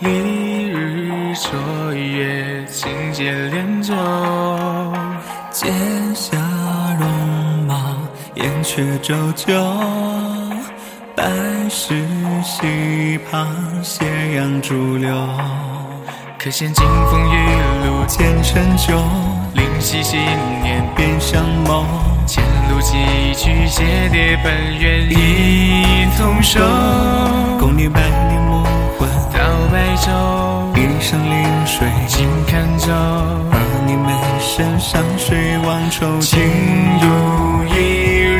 一日昨夜，青鞋炼就剑下戎马，燕雀啁啾，白石溪旁斜阳逐流。可羡金风玉露兼陈酒，灵犀心念便相谋。前路崎岖，携蝶分缘一丛守，共女百年。昼，一生临水尽看舟。而你眉身上水望愁，情如一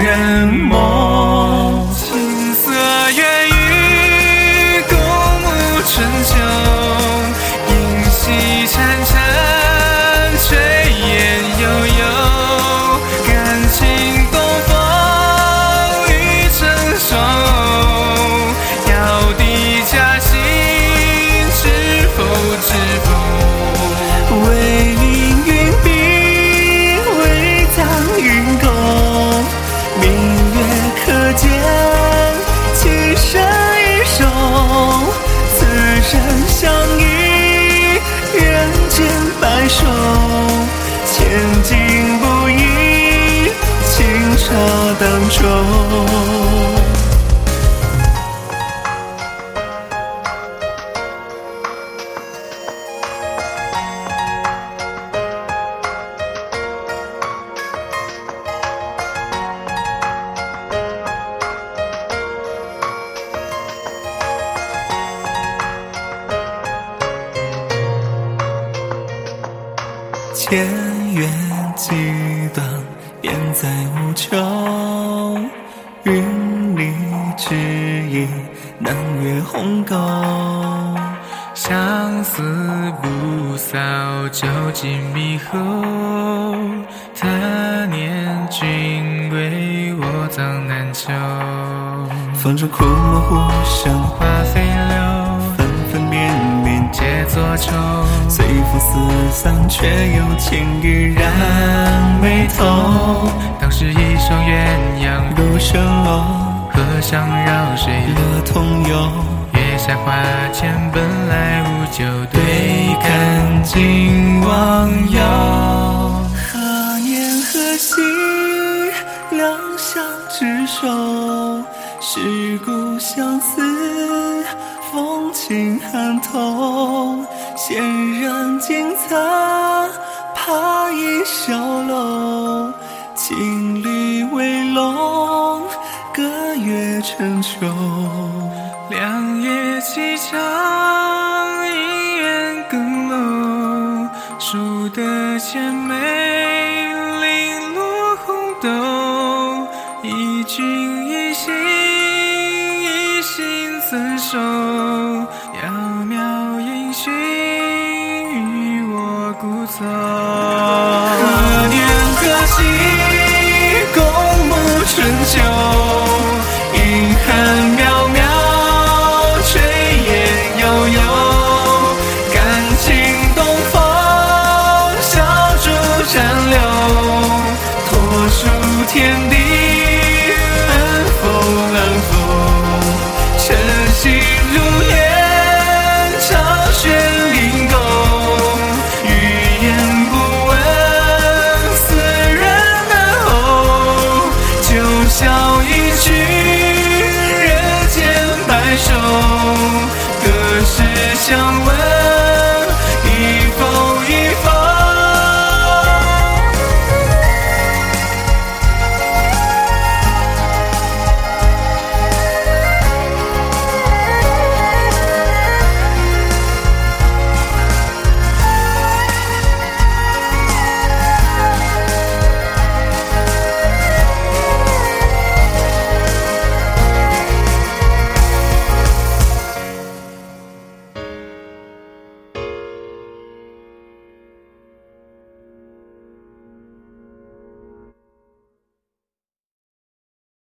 人梦。舟。千缘几段，烟在无穷。云里之意，南越鸿沟。相思不扫，酒尽迷后。他年君归，我葬南丘。风中枯木呼声，花飞流，绵皆作愁。随风四散，却有情依然眉头。当时一双鸳鸯入蜃楼，河上绕水乐同游。月下花前本来无酒，对看尽忘忧。何年何夕，两相执手。是故相思，风轻寒透。闲然惊擦，怕倚小楼。情侣为笼，隔月成秋。两夜凄长，一园更浓。数得千枚，零落红豆。一君一心，一心厮守。缥缈音讯，与我故走。何年何夕，共沐春秋。银汉渺渺，炊烟悠悠。感情东风，小竹沾柳。托书天地，想问，